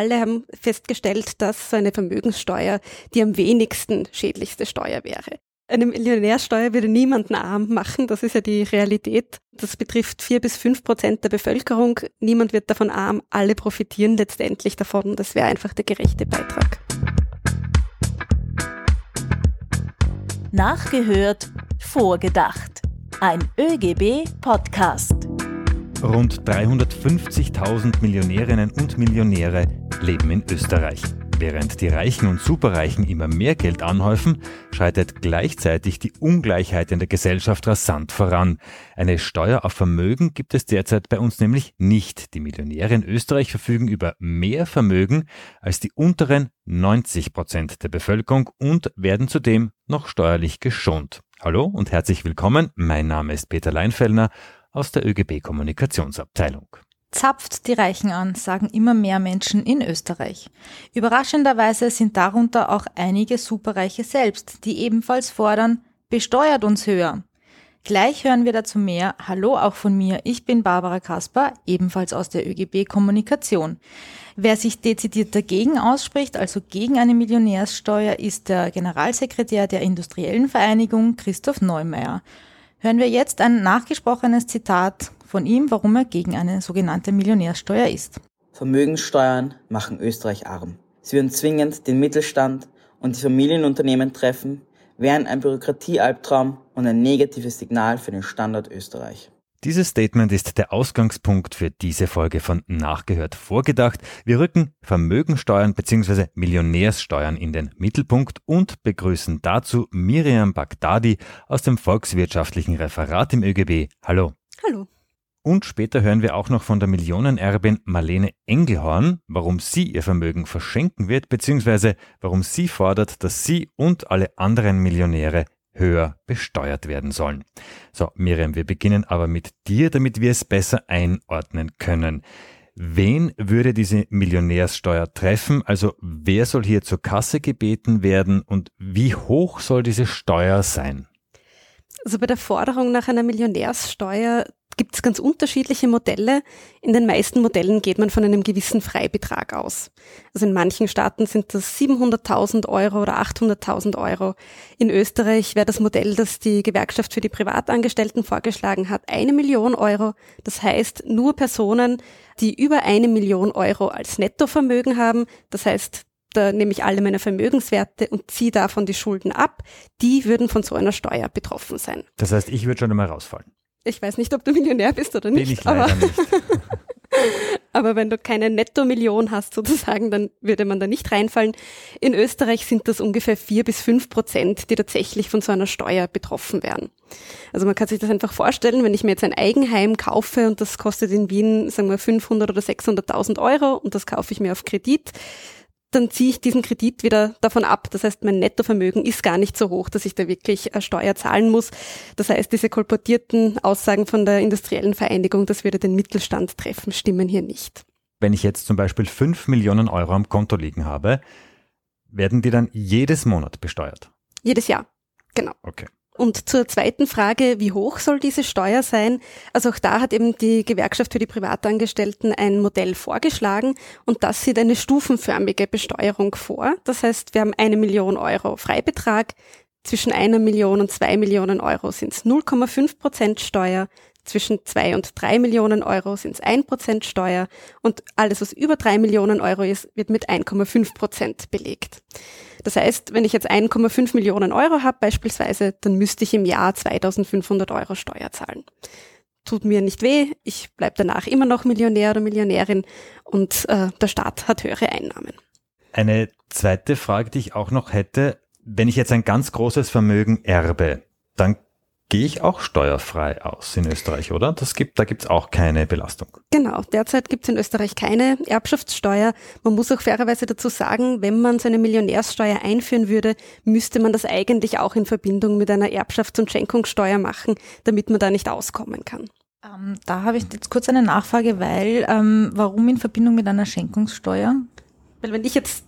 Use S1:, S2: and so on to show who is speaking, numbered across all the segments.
S1: alle haben festgestellt, dass so eine Vermögenssteuer die am wenigsten schädlichste Steuer wäre. Eine Millionärsteuer würde niemanden arm machen, das ist ja die Realität. Das betrifft vier bis fünf Prozent der Bevölkerung. Niemand wird davon arm, alle profitieren letztendlich davon. Das wäre einfach der gerechte Beitrag.
S2: Nachgehört, vorgedacht. Ein ÖGB-Podcast.
S3: Rund 350.000 Millionärinnen und Millionäre leben in Österreich. Während die Reichen und Superreichen immer mehr Geld anhäufen, schreitet gleichzeitig die Ungleichheit in der Gesellschaft rasant voran. Eine Steuer auf Vermögen gibt es derzeit bei uns nämlich nicht. Die Millionäre in Österreich verfügen über mehr Vermögen als die unteren 90 Prozent der Bevölkerung und werden zudem noch steuerlich geschont. Hallo und herzlich willkommen. Mein Name ist Peter Leinfellner aus der ÖGB Kommunikationsabteilung
S4: zapft die Reichen an, sagen immer mehr Menschen in Österreich. Überraschenderweise sind darunter auch einige Superreiche selbst, die ebenfalls fordern, besteuert uns höher. Gleich hören wir dazu mehr. Hallo auch von mir. Ich bin Barbara Kasper, ebenfalls aus der ÖGB Kommunikation. Wer sich dezidiert dagegen ausspricht, also gegen eine Millionärssteuer, ist der Generalsekretär der Industriellen Vereinigung, Christoph Neumeier. Hören wir jetzt ein nachgesprochenes Zitat von ihm, warum er gegen eine sogenannte Millionärsteuer ist.
S5: Vermögenssteuern machen Österreich arm. Sie würden zwingend den Mittelstand und die Familienunternehmen treffen, wären ein Bürokratiealbtraum und ein negatives Signal für den Standort Österreich.
S3: Dieses Statement ist der Ausgangspunkt für diese Folge von Nachgehört vorgedacht. Wir rücken Vermögensteuern bzw. Millionärssteuern in den Mittelpunkt und begrüßen dazu Miriam Bagdadi aus dem Volkswirtschaftlichen Referat im ÖGB. Hallo.
S1: Hallo.
S3: Und später hören wir auch noch von der Millionenerbin Marlene Engelhorn, warum sie ihr Vermögen verschenken wird, beziehungsweise warum sie fordert, dass sie und alle anderen Millionäre höher besteuert werden sollen. So, Miriam, wir beginnen aber mit dir, damit wir es besser einordnen können. Wen würde diese Millionärssteuer treffen? Also wer soll hier zur Kasse gebeten werden und wie hoch soll diese Steuer sein?
S1: Also bei der Forderung nach einer Millionärssteuer gibt es ganz unterschiedliche Modelle. In den meisten Modellen geht man von einem gewissen Freibetrag aus. Also in manchen Staaten sind das 700.000 Euro oder 800.000 Euro. In Österreich wäre das Modell, das die Gewerkschaft für die Privatangestellten vorgeschlagen hat, eine Million Euro. Das heißt, nur Personen, die über eine Million Euro als Nettovermögen haben, das heißt, da nehme ich alle meine Vermögenswerte und ziehe davon die Schulden ab, die würden von so einer Steuer betroffen sein.
S3: Das heißt, ich würde schon einmal rausfallen.
S1: Ich weiß nicht, ob du Millionär bist oder nicht.
S3: Bin ich leider
S1: aber,
S3: nicht.
S1: aber wenn du keine Netto-Million hast sozusagen, dann würde man da nicht reinfallen. In Österreich sind das ungefähr vier bis fünf Prozent, die tatsächlich von so einer Steuer betroffen werden. Also man kann sich das einfach vorstellen, wenn ich mir jetzt ein Eigenheim kaufe und das kostet in Wien, sagen wir, 500 oder 600.000 Euro und das kaufe ich mir auf Kredit, dann ziehe ich diesen Kredit wieder davon ab. Das heißt, mein Nettovermögen ist gar nicht so hoch, dass ich da wirklich äh, Steuer zahlen muss. Das heißt, diese kolportierten Aussagen von der industriellen Vereinigung, das würde den Mittelstand treffen, stimmen hier nicht.
S3: Wenn ich jetzt zum Beispiel 5 Millionen Euro am Konto liegen habe, werden die dann jedes Monat besteuert?
S1: Jedes Jahr, genau.
S3: Okay.
S1: Und zur zweiten Frage, wie hoch soll diese Steuer sein? Also auch da hat eben die Gewerkschaft für die Privatangestellten ein Modell vorgeschlagen und das sieht eine stufenförmige Besteuerung vor. Das heißt, wir haben eine Million Euro Freibetrag. Zwischen einer Million und zwei Millionen Euro sind es 0,5 Prozent Steuer. Zwischen zwei und drei Millionen Euro sind es ein Prozent Steuer und alles, was über drei Millionen Euro ist, wird mit 1,5 Prozent belegt. Das heißt, wenn ich jetzt 1,5 Millionen Euro habe beispielsweise, dann müsste ich im Jahr 2500 Euro Steuer zahlen. Tut mir nicht weh, ich bleibe danach immer noch Millionär oder Millionärin und äh, der Staat hat höhere Einnahmen.
S3: Eine zweite Frage, die ich auch noch hätte, wenn ich jetzt ein ganz großes Vermögen erbe, dann gehe ich auch steuerfrei aus in Österreich, oder? Das gibt, da gibt es auch keine Belastung.
S1: Genau, derzeit gibt es in Österreich keine Erbschaftssteuer. Man muss auch fairerweise dazu sagen, wenn man so eine Millionärssteuer einführen würde, müsste man das eigentlich auch in Verbindung mit einer Erbschafts- und Schenkungssteuer machen, damit man da nicht auskommen kann.
S4: Ähm, da habe ich jetzt kurz eine Nachfrage, weil ähm, warum in Verbindung mit einer Schenkungssteuer?
S1: Weil wenn ich jetzt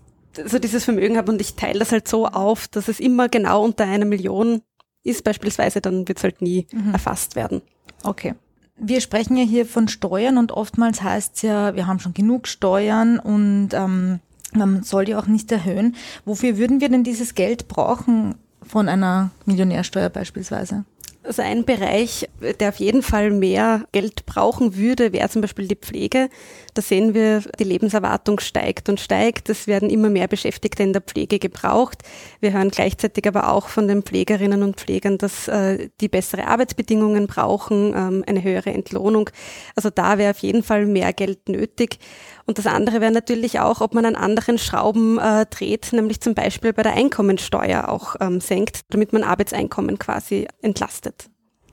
S1: so dieses Vermögen habe und ich teile das halt so auf, dass es immer genau unter einer Million ist beispielsweise, dann wird es halt nie mhm. erfasst werden.
S4: Okay. Wir sprechen ja hier von Steuern und oftmals heißt es ja, wir haben schon genug Steuern und ähm, man soll die auch nicht erhöhen. Wofür würden wir denn dieses Geld brauchen von einer Millionärsteuer beispielsweise?
S1: Also ein Bereich, der auf jeden Fall mehr Geld brauchen würde, wäre zum Beispiel die Pflege. Da sehen wir, die Lebenserwartung steigt und steigt. Es werden immer mehr Beschäftigte in der Pflege gebraucht. Wir hören gleichzeitig aber auch von den Pflegerinnen und Pflegern, dass äh, die bessere Arbeitsbedingungen brauchen, ähm, eine höhere Entlohnung. Also da wäre auf jeden Fall mehr Geld nötig. Und das andere wäre natürlich auch, ob man an anderen Schrauben äh, dreht, nämlich zum Beispiel bei der Einkommensteuer auch ähm, senkt, damit man Arbeitseinkommen quasi entlastet.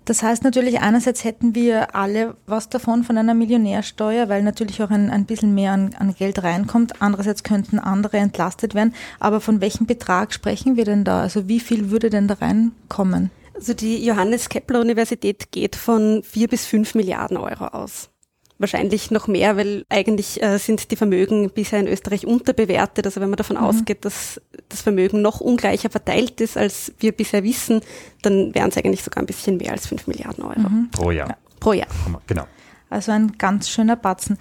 S4: Das heißt natürlich, einerseits hätten wir alle was davon von einer Millionärsteuer, weil natürlich auch ein, ein bisschen mehr an, an Geld reinkommt. Andererseits könnten andere entlastet werden. Aber von welchem Betrag sprechen wir denn da? Also wie viel würde denn da reinkommen?
S1: Also die Johannes Kepler Universität geht von vier bis fünf Milliarden Euro aus wahrscheinlich noch mehr, weil eigentlich äh, sind die Vermögen bisher in Österreich unterbewertet. Also wenn man davon mhm. ausgeht, dass das Vermögen noch ungleicher verteilt ist, als wir bisher wissen, dann wären es eigentlich sogar ein bisschen mehr als 5 Milliarden Euro. Mhm.
S3: Pro Jahr. Ja.
S1: Pro Jahr.
S3: Genau.
S4: Also ein ganz schöner Batzen.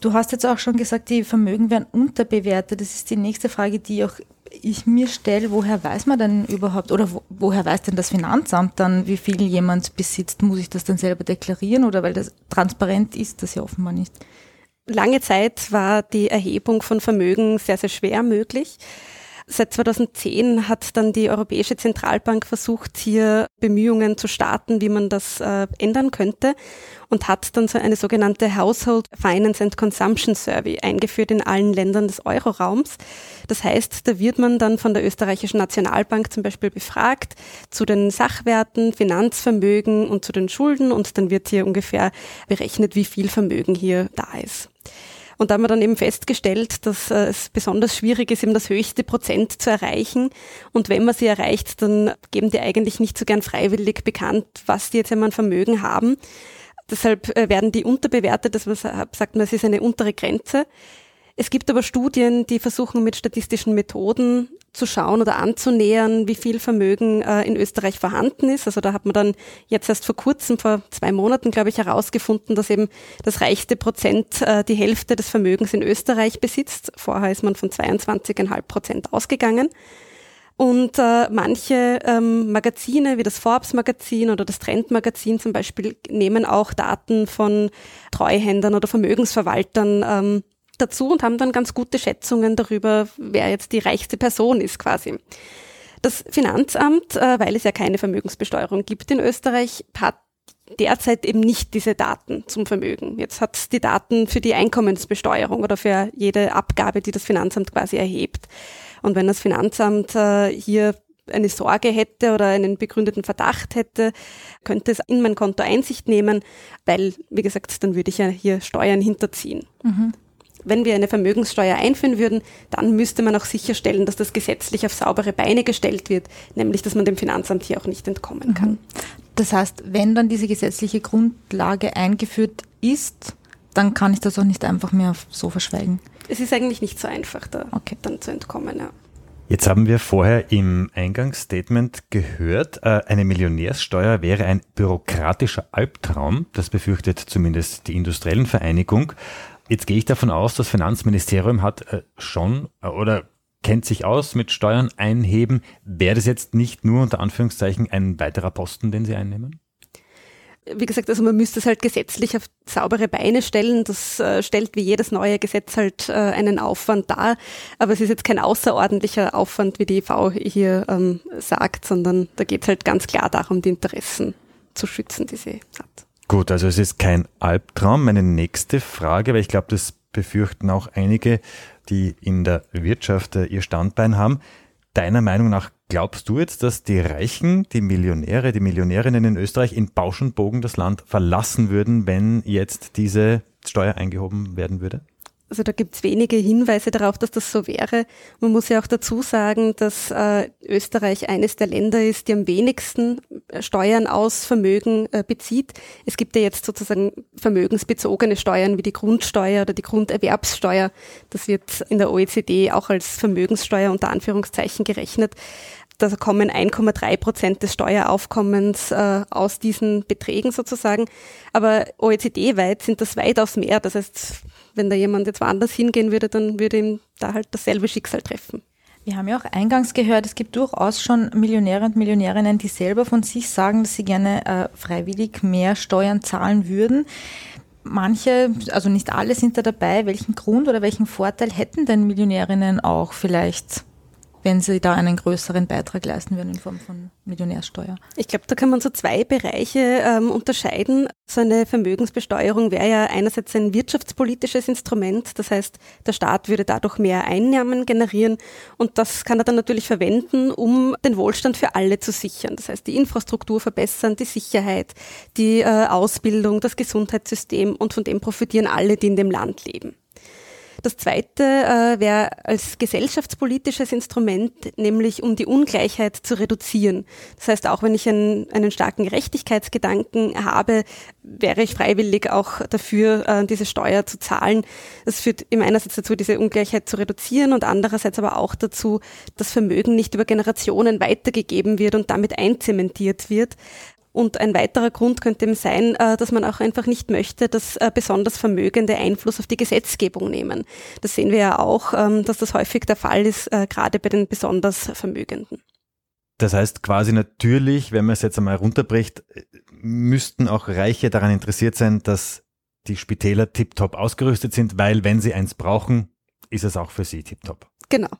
S4: Du hast jetzt auch schon gesagt, die Vermögen werden unterbewertet. Das ist die nächste Frage, die auch ich mir stelle, woher weiß man denn überhaupt oder wo, woher weiß denn das Finanzamt dann, wie viel jemand besitzt? Muss ich das dann selber deklarieren oder weil das transparent ist, das ja offenbar nicht?
S1: Lange Zeit war die Erhebung von Vermögen sehr, sehr schwer möglich. Seit 2010 hat dann die Europäische Zentralbank versucht, hier Bemühungen zu starten, wie man das äh, ändern könnte und hat dann so eine sogenannte Household Finance and Consumption Survey eingeführt in allen Ländern des Euroraums. Das heißt, da wird man dann von der österreichischen Nationalbank zum Beispiel befragt zu den Sachwerten, Finanzvermögen und zu den Schulden und dann wird hier ungefähr berechnet, wie viel Vermögen hier da ist. Und da haben wir dann eben festgestellt, dass äh, es besonders schwierig ist, eben das höchste Prozent zu erreichen. Und wenn man sie erreicht, dann geben die eigentlich nicht so gern freiwillig bekannt, was die jetzt einmal an Vermögen haben. Deshalb äh, werden die unterbewertet, dass man sagt, man, es ist eine untere Grenze. Es gibt aber Studien, die versuchen mit statistischen Methoden zu schauen oder anzunähern, wie viel Vermögen äh, in Österreich vorhanden ist. Also da hat man dann jetzt erst vor kurzem, vor zwei Monaten, glaube ich, herausgefunden, dass eben das reichste Prozent äh, die Hälfte des Vermögens in Österreich besitzt. Vorher ist man von 22,5 Prozent ausgegangen. Und äh, manche ähm, Magazine wie das Forbes-Magazin oder das Trend-Magazin zum Beispiel nehmen auch Daten von Treuhändern oder Vermögensverwaltern ähm, dazu und haben dann ganz gute Schätzungen darüber, wer jetzt die reichste Person ist quasi. Das Finanzamt, äh, weil es ja keine Vermögensbesteuerung gibt in Österreich, hat derzeit eben nicht diese Daten zum Vermögen. Jetzt hat es die Daten für die Einkommensbesteuerung oder für jede Abgabe, die das Finanzamt quasi erhebt. Und wenn das Finanzamt äh, hier eine Sorge hätte oder einen begründeten Verdacht hätte, könnte es in mein Konto Einsicht nehmen, weil, wie gesagt, dann würde ich ja hier Steuern hinterziehen. Mhm wenn wir eine Vermögenssteuer einführen würden, dann müsste man auch sicherstellen, dass das gesetzlich auf saubere Beine gestellt wird, nämlich dass man dem Finanzamt hier auch nicht entkommen kann. Mhm.
S4: Das heißt, wenn dann diese gesetzliche Grundlage eingeführt ist, dann kann ich das auch nicht einfach mehr so verschweigen.
S1: Es ist eigentlich nicht so einfach, da okay. dann zu entkommen. Ja.
S3: Jetzt haben wir vorher im Eingangsstatement gehört, äh, eine Millionärssteuer wäre ein bürokratischer Albtraum. Das befürchtet zumindest die Industriellen Vereinigung. Jetzt gehe ich davon aus, das Finanzministerium hat äh, schon äh, oder kennt sich aus mit Steuern einheben. Wäre das jetzt nicht nur unter Anführungszeichen ein weiterer Posten, den Sie einnehmen?
S1: Wie gesagt, also man müsste es halt gesetzlich auf saubere Beine stellen. Das äh, stellt wie jedes neue Gesetz halt äh, einen Aufwand dar. Aber es ist jetzt kein außerordentlicher Aufwand, wie die EV hier ähm, sagt, sondern da geht es halt ganz klar darum, die Interessen zu schützen, die sie hat.
S3: Gut, also es ist kein Albtraum. Meine nächste Frage, weil ich glaube, das befürchten auch einige, die in der Wirtschaft äh, ihr Standbein haben. Deiner Meinung nach glaubst du jetzt, dass die Reichen, die Millionäre, die Millionärinnen in Österreich in Bausch und Bogen das Land verlassen würden, wenn jetzt diese Steuer eingehoben werden würde?
S1: Also da gibt es wenige Hinweise darauf, dass das so wäre. Man muss ja auch dazu sagen, dass äh, Österreich eines der Länder ist, die am wenigsten äh, Steuern aus Vermögen äh, bezieht. Es gibt ja jetzt sozusagen vermögensbezogene Steuern wie die Grundsteuer oder die Grunderwerbssteuer. Das wird in der OECD auch als Vermögenssteuer unter Anführungszeichen gerechnet. Da kommen 1,3 Prozent des Steueraufkommens äh, aus diesen Beträgen sozusagen. Aber OECD-weit sind das weitaus mehr. Das heißt, wenn da jemand jetzt woanders hingehen würde, dann würde ihm da halt dasselbe Schicksal treffen.
S4: Wir haben ja auch eingangs gehört, es gibt durchaus schon Millionäre und Millionärinnen, die selber von sich sagen, dass sie gerne äh, freiwillig mehr Steuern zahlen würden. Manche, also nicht alle sind da dabei. Welchen Grund oder welchen Vorteil hätten denn Millionärinnen auch vielleicht wenn sie da einen größeren Beitrag leisten würden in Form von Millionärsteuer?
S1: Ich glaube, da kann man so zwei Bereiche ähm, unterscheiden. So eine Vermögensbesteuerung wäre ja einerseits ein wirtschaftspolitisches Instrument, das heißt, der Staat würde dadurch mehr Einnahmen generieren und das kann er dann natürlich verwenden, um den Wohlstand für alle zu sichern. Das heißt, die Infrastruktur verbessern, die Sicherheit, die äh, Ausbildung, das Gesundheitssystem und von dem profitieren alle, die in dem Land leben. Das zweite äh, wäre als gesellschaftspolitisches Instrument, nämlich um die Ungleichheit zu reduzieren. Das heißt, auch wenn ich einen, einen starken Gerechtigkeitsgedanken habe, wäre ich freiwillig auch dafür, äh, diese Steuer zu zahlen. Das führt im einerseits dazu, diese Ungleichheit zu reduzieren und andererseits aber auch dazu, dass Vermögen nicht über Generationen weitergegeben wird und damit einzementiert wird. Und ein weiterer Grund könnte eben sein, äh, dass man auch einfach nicht möchte, dass äh, besonders Vermögende Einfluss auf die Gesetzgebung nehmen. Das sehen wir ja auch, ähm, dass das häufig der Fall ist, äh, gerade bei den besonders Vermögenden.
S3: Das heißt quasi natürlich, wenn man es jetzt einmal runterbricht, müssten auch Reiche daran interessiert sein, dass die Spitäler tiptop ausgerüstet sind, weil wenn sie eins brauchen, ist es auch für sie tiptop.
S1: Genau.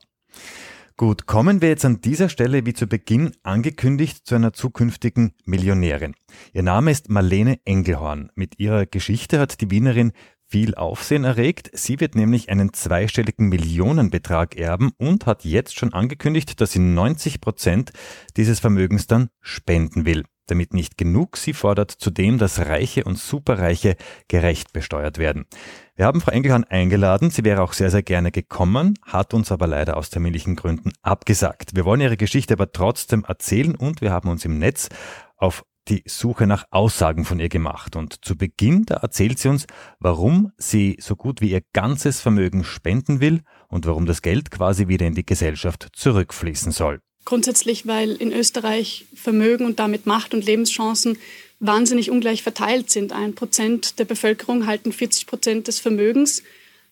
S3: Gut, kommen wir jetzt an dieser Stelle wie zu Beginn angekündigt zu einer zukünftigen Millionärin. Ihr Name ist Marlene Engelhorn. Mit ihrer Geschichte hat die Wienerin viel Aufsehen erregt. Sie wird nämlich einen zweistelligen Millionenbetrag erben und hat jetzt schon angekündigt, dass sie 90 Prozent dieses Vermögens dann spenden will. Damit nicht genug, sie fordert zudem, dass Reiche und Superreiche gerecht besteuert werden. Wir haben Frau Engelhahn eingeladen, sie wäre auch sehr, sehr gerne gekommen, hat uns aber leider aus terminlichen Gründen abgesagt. Wir wollen ihre Geschichte aber trotzdem erzählen und wir haben uns im Netz auf die Suche nach Aussagen von ihr gemacht. Und zu Beginn, da erzählt sie uns, warum sie so gut wie ihr ganzes Vermögen spenden will und warum das Geld quasi wieder in die Gesellschaft zurückfließen soll.
S6: Grundsätzlich, weil in Österreich Vermögen und damit Macht und Lebenschancen wahnsinnig ungleich verteilt sind. Ein Prozent der Bevölkerung halten 40 Prozent des Vermögens.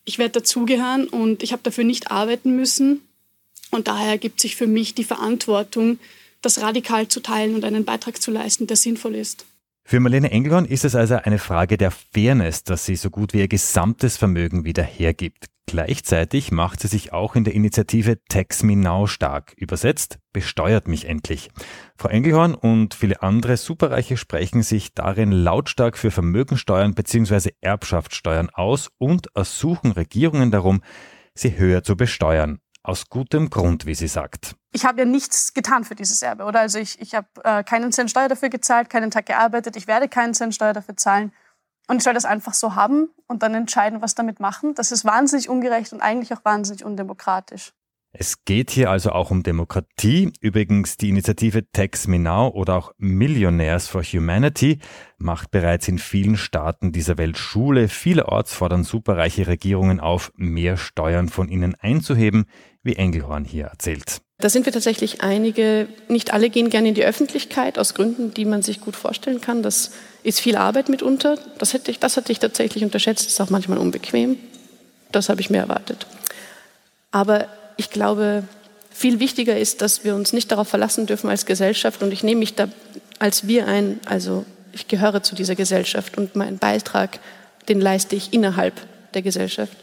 S6: Ich werde dazugehören und ich habe dafür nicht arbeiten müssen. Und daher ergibt sich für mich die Verantwortung, das radikal zu teilen und einen Beitrag zu leisten, der sinnvoll ist.
S3: Für Marlene Engelhorn ist es also eine Frage der Fairness, dass sie so gut wie ihr gesamtes Vermögen wieder hergibt. Gleichzeitig macht sie sich auch in der Initiative Tax Me Now stark. Übersetzt, besteuert mich endlich. Frau Engelhorn und viele andere Superreiche sprechen sich darin lautstark für Vermögensteuern bzw. Erbschaftssteuern aus und ersuchen Regierungen darum, sie höher zu besteuern. Aus gutem Grund, wie sie sagt.
S6: Ich habe ja nichts getan für dieses Erbe, oder? Also ich, ich habe äh, keinen Cent Steuer dafür gezahlt, keinen Tag gearbeitet, ich werde keinen Cent Steuer dafür zahlen. Und ich soll das einfach so haben und dann entscheiden, was damit machen. Das ist wahnsinnig ungerecht und eigentlich auch wahnsinnig undemokratisch.
S3: Es geht hier also auch um Demokratie. Übrigens, die Initiative Tax Me Now oder auch Millionaires for Humanity macht bereits in vielen Staaten dieser Welt Schule. Vielerorts fordern superreiche Regierungen auf, mehr Steuern von ihnen einzuheben, wie Engelhorn hier erzählt.
S6: Da sind wir tatsächlich einige, nicht alle gehen gerne in die Öffentlichkeit, aus Gründen, die man sich gut vorstellen kann. Das ist viel Arbeit mitunter. Das hätte ich, das hatte ich tatsächlich unterschätzt. Das ist auch manchmal unbequem. Das habe ich mir erwartet. Aber ich glaube, viel wichtiger ist, dass wir uns nicht darauf verlassen dürfen als Gesellschaft. Und ich nehme mich da als wir ein, also ich gehöre zu dieser Gesellschaft und meinen Beitrag, den leiste ich innerhalb der Gesellschaft.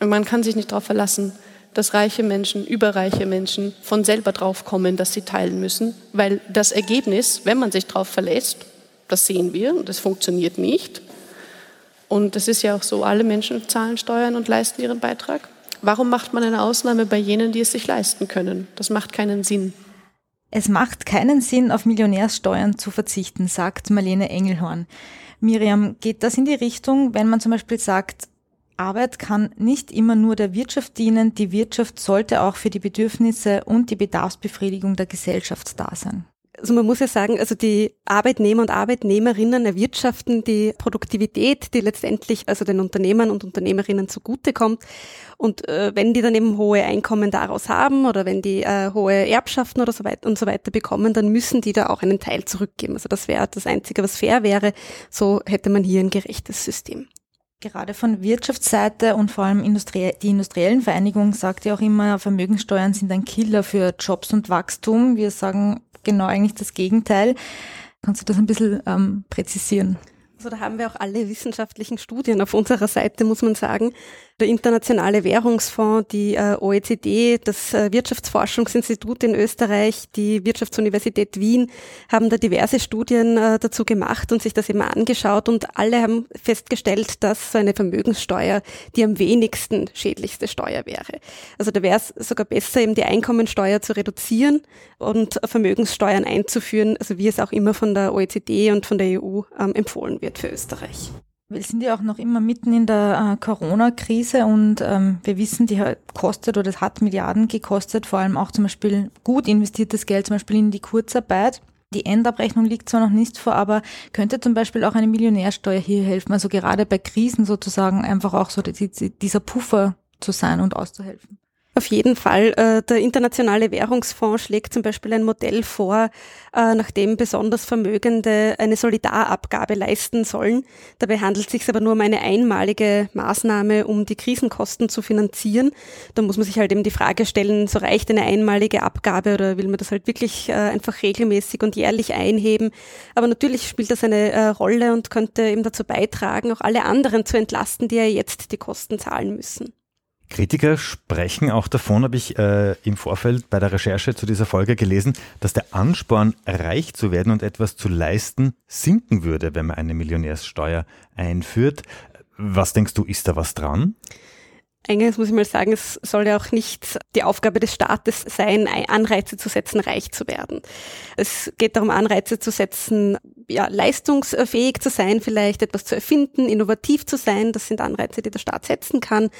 S6: Und man kann sich nicht darauf verlassen, dass reiche Menschen, überreiche Menschen von selber drauf kommen, dass sie teilen müssen, weil das Ergebnis, wenn man sich darauf verlässt, das sehen wir und das funktioniert nicht. Und es ist ja auch so, alle Menschen zahlen Steuern und leisten ihren Beitrag. Warum macht man eine Ausnahme bei jenen, die es sich leisten können? Das macht keinen Sinn.
S4: Es macht keinen Sinn, auf Millionärssteuern zu verzichten, sagt Marlene Engelhorn. Miriam, geht das in die Richtung, wenn man zum Beispiel sagt, Arbeit kann nicht immer nur der Wirtschaft dienen, die Wirtschaft sollte auch für die Bedürfnisse und die Bedarfsbefriedigung der Gesellschaft da sein.
S1: Also man muss ja sagen, also die Arbeitnehmer und Arbeitnehmerinnen erwirtschaften die Produktivität, die letztendlich also den Unternehmern und Unternehmerinnen zugutekommt. Und äh, wenn die dann eben hohe Einkommen daraus haben oder wenn die äh, hohe Erbschaften oder so weiter und so weiter bekommen, dann müssen die da auch einen Teil zurückgeben. Also das wäre das Einzige, was fair wäre. So hätte man hier ein gerechtes System.
S4: Gerade von Wirtschaftsseite und vor allem Industrie die industriellen Vereinigung sagt ja auch immer, Vermögenssteuern sind ein Killer für Jobs und Wachstum. Wir sagen genau eigentlich das Gegenteil. Kannst du das ein bisschen ähm, präzisieren?
S1: Also da haben wir auch alle wissenschaftlichen Studien auf unserer Seite, muss man sagen der Internationale Währungsfonds, die äh, OECD, das äh, Wirtschaftsforschungsinstitut in Österreich, die Wirtschaftsuniversität Wien haben da diverse Studien äh, dazu gemacht und sich das eben angeschaut und alle haben festgestellt, dass so eine Vermögenssteuer die am wenigsten schädlichste Steuer wäre. Also da wäre es sogar besser, eben die Einkommensteuer zu reduzieren und Vermögenssteuern einzuführen, also wie es auch immer von der OECD und von der EU ähm, empfohlen wird für Österreich.
S4: Wir sind ja auch noch immer mitten in der äh, Corona-Krise und ähm, wir wissen, die hat kostet oder es hat Milliarden gekostet, vor allem auch zum Beispiel gut investiertes Geld, zum Beispiel in die Kurzarbeit. Die Endabrechnung liegt zwar noch nicht vor, aber könnte zum Beispiel auch eine Millionärsteuer hier helfen, also gerade bei Krisen sozusagen einfach auch so die, dieser Puffer zu sein und auszuhelfen.
S1: Auf jeden Fall. Äh, der Internationale Währungsfonds schlägt zum Beispiel ein Modell vor, äh, nachdem besonders Vermögende eine Solidarabgabe leisten sollen. Dabei handelt es sich aber nur um eine einmalige Maßnahme, um die Krisenkosten zu finanzieren. Da muss man sich halt eben die Frage stellen, so reicht eine einmalige Abgabe oder will man das halt wirklich äh, einfach regelmäßig und jährlich einheben? Aber natürlich spielt das eine Rolle und könnte eben dazu beitragen, auch alle anderen zu entlasten, die ja jetzt die Kosten zahlen müssen.
S3: Kritiker sprechen auch davon, habe ich äh, im Vorfeld bei der Recherche zu dieser Folge gelesen, dass der Ansporn, reich zu werden und etwas zu leisten, sinken würde, wenn man eine Millionärssteuer einführt. Was denkst du, ist da was dran?
S1: Eingangs muss ich mal sagen, es soll ja auch nicht die Aufgabe des Staates sein, Anreize zu setzen, reich zu werden. Es geht darum, Anreize zu setzen, ja, leistungsfähig zu sein, vielleicht etwas zu erfinden, innovativ zu sein. Das sind Anreize, die der Staat setzen kann.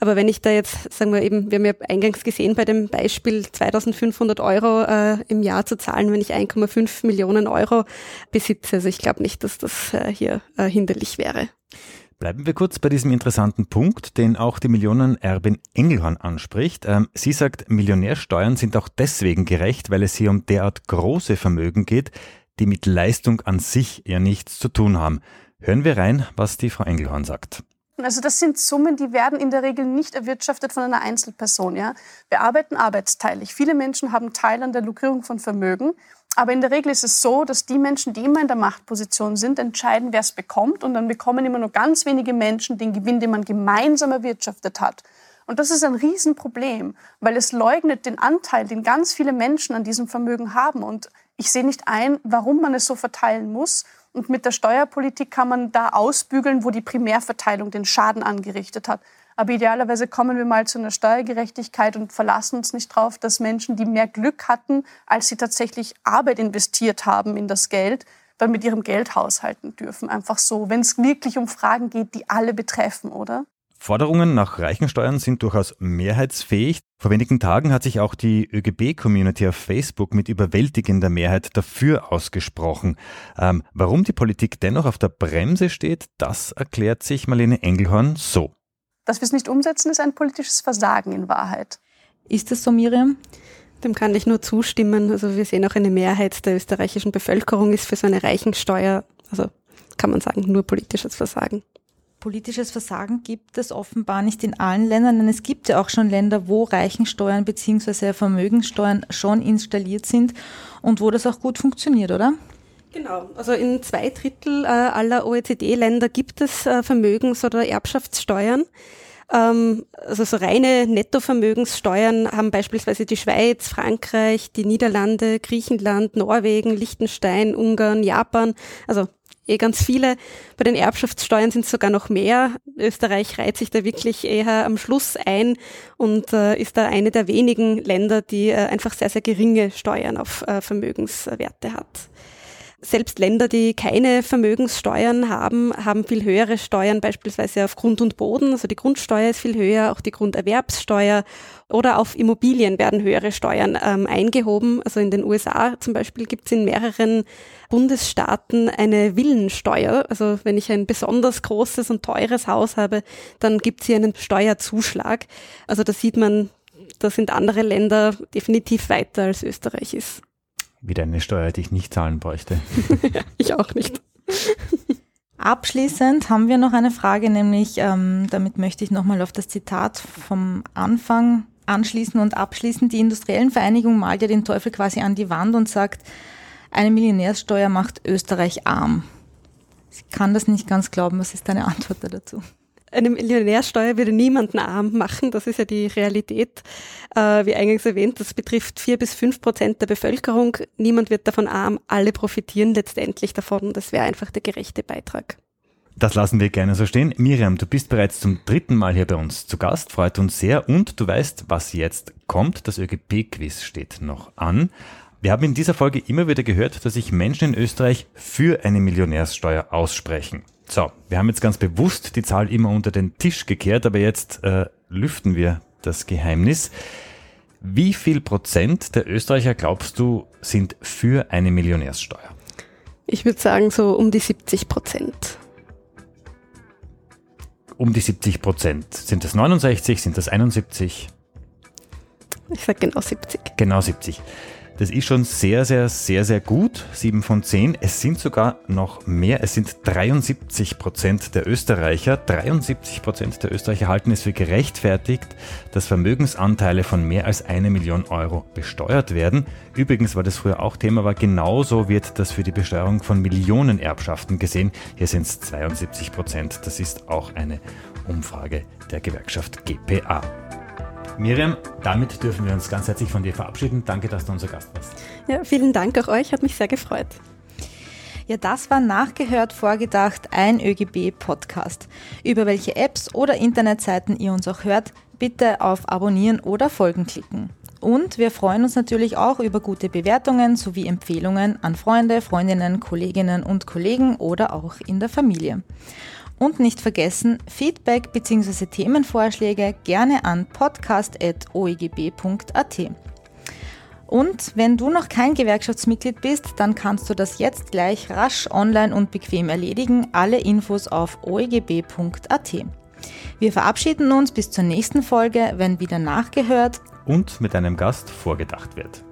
S1: Aber wenn ich da jetzt, sagen wir eben, wir haben ja eingangs gesehen bei dem Beispiel 2500 Euro äh, im Jahr zu zahlen, wenn ich 1,5 Millionen Euro besitze. Also ich glaube nicht, dass das äh, hier äh, hinderlich wäre.
S3: Bleiben wir kurz bei diesem interessanten Punkt, den auch die Millionenerbin Engelhorn anspricht. Ähm, sie sagt, Millionärsteuern sind auch deswegen gerecht, weil es hier um derart große Vermögen geht, die mit Leistung an sich ja nichts zu tun haben. Hören wir rein, was die Frau Engelhorn sagt.
S7: Also das sind Summen, die werden in der Regel nicht erwirtschaftet von einer Einzelperson. Ja? Wir arbeiten arbeitsteilig. Viele Menschen haben Teil an der Lukrierung von Vermögen. Aber in der Regel ist es so, dass die Menschen, die immer in der Machtposition sind, entscheiden, wer es bekommt. Und dann bekommen immer nur ganz wenige Menschen den Gewinn, den man gemeinsam erwirtschaftet hat. Und das ist ein Riesenproblem, weil es leugnet den Anteil, den ganz viele Menschen an diesem Vermögen haben. Und ich sehe nicht ein, warum man es so verteilen muss. Und mit der Steuerpolitik kann man da ausbügeln, wo die Primärverteilung den Schaden angerichtet hat. Aber idealerweise kommen wir mal zu einer Steuergerechtigkeit und verlassen uns nicht darauf, dass Menschen, die mehr Glück hatten, als sie tatsächlich Arbeit investiert haben in das Geld, dann mit ihrem Geld haushalten dürfen. Einfach so, wenn es wirklich um Fragen geht, die alle betreffen, oder?
S3: Forderungen nach Reichensteuern sind durchaus mehrheitsfähig. Vor wenigen Tagen hat sich auch die ÖGB-Community auf Facebook mit überwältigender Mehrheit dafür ausgesprochen. Ähm, warum die Politik dennoch auf der Bremse steht, das erklärt sich Marlene Engelhorn so.
S7: Dass wir es nicht umsetzen, ist ein politisches Versagen in Wahrheit.
S4: Ist das so, Miriam?
S1: Dem kann ich nur zustimmen. Also wir sehen auch eine Mehrheit der österreichischen Bevölkerung ist für so eine Reichensteuer, also kann man sagen, nur politisches Versagen.
S4: Politisches Versagen gibt es offenbar nicht in allen Ländern, denn es gibt ja auch schon Länder, wo Reichensteuern bzw. Vermögenssteuern schon installiert sind und wo das auch gut funktioniert, oder?
S1: Genau, also in zwei Drittel äh, aller OECD-Länder gibt es äh, Vermögens- oder Erbschaftssteuern. Ähm, also so reine Nettovermögenssteuern haben beispielsweise die Schweiz, Frankreich, die Niederlande, Griechenland, Norwegen, Liechtenstein, Ungarn, Japan. Also eh ganz viele. Bei den Erbschaftssteuern sind es sogar noch mehr. Österreich reiht sich da wirklich eher am Schluss ein und äh, ist da eine der wenigen Länder, die äh, einfach sehr, sehr geringe Steuern auf äh, Vermögenswerte hat. Selbst Länder, die keine Vermögenssteuern haben, haben viel höhere Steuern, beispielsweise auf Grund und Boden. Also die Grundsteuer ist viel höher, auch die Grunderwerbssteuer oder auf Immobilien werden höhere Steuern ähm, eingehoben. Also in den USA zum Beispiel gibt es in mehreren Bundesstaaten eine Villensteuer. Also wenn ich ein besonders großes und teures Haus habe, dann gibt es hier einen Steuerzuschlag. Also da sieht man, da sind andere Länder definitiv weiter als Österreich ist.
S3: Wieder eine Steuer, die ich nicht zahlen bräuchte.
S1: ich auch nicht.
S4: Abschließend haben wir noch eine Frage, nämlich ähm, damit möchte ich nochmal auf das Zitat vom Anfang anschließen und abschließen. Die industriellen Vereinigung malt ja den Teufel quasi an die Wand und sagt, eine Millionärssteuer macht Österreich arm. Ich kann das nicht ganz glauben. Was ist deine Antwort dazu?
S1: Eine Millionärsteuer würde niemanden arm machen. Das ist ja die Realität. Äh, wie eingangs erwähnt, das betrifft vier bis fünf Prozent der Bevölkerung. Niemand wird davon arm. Alle profitieren letztendlich davon. Das wäre einfach der gerechte Beitrag.
S3: Das lassen wir gerne so stehen. Miriam, du bist bereits zum dritten Mal hier bei uns zu Gast, freut uns sehr und du weißt, was jetzt kommt. Das ÖGB-Quiz steht noch an. Wir haben in dieser Folge immer wieder gehört, dass sich Menschen in Österreich für eine Millionärssteuer aussprechen. So, wir haben jetzt ganz bewusst die Zahl immer unter den Tisch gekehrt, aber jetzt äh, lüften wir das Geheimnis. Wie viel Prozent der Österreicher glaubst du sind für eine Millionärssteuer?
S1: Ich würde sagen so um die 70 Prozent.
S3: Um die 70 Prozent. Sind das 69? Sind das 71?
S1: Ich sage genau 70.
S3: Genau 70. Das ist schon sehr, sehr, sehr, sehr gut. Sieben von zehn. Es sind sogar noch mehr. Es sind 73 Prozent der Österreicher. 73 Prozent der Österreicher halten es für gerechtfertigt, dass Vermögensanteile von mehr als eine Million Euro besteuert werden. Übrigens, weil das früher auch Thema war, genauso wird das für die Besteuerung von Millionenerbschaften gesehen. Hier sind es 72 Prozent. Das ist auch eine Umfrage der Gewerkschaft GPA. Miriam, damit dürfen wir uns ganz herzlich von dir verabschieden. Danke, dass du unser Gast warst.
S1: Ja, vielen Dank auch euch, hat mich sehr gefreut.
S4: Ja, das war nachgehört, vorgedacht, ein ÖGB-Podcast. Über welche Apps oder Internetseiten ihr uns auch hört, bitte auf Abonnieren oder Folgen klicken. Und wir freuen uns natürlich auch über gute Bewertungen sowie Empfehlungen an Freunde, Freundinnen, Kolleginnen und Kollegen oder auch in der Familie. Und nicht vergessen, Feedback bzw. Themenvorschläge gerne an podcast.oegb.at. Und wenn du noch kein Gewerkschaftsmitglied bist, dann kannst du das jetzt gleich rasch online und bequem erledigen. Alle Infos auf oegb.at. Wir verabschieden uns bis zur nächsten Folge, wenn wieder nachgehört
S3: und mit einem Gast vorgedacht wird.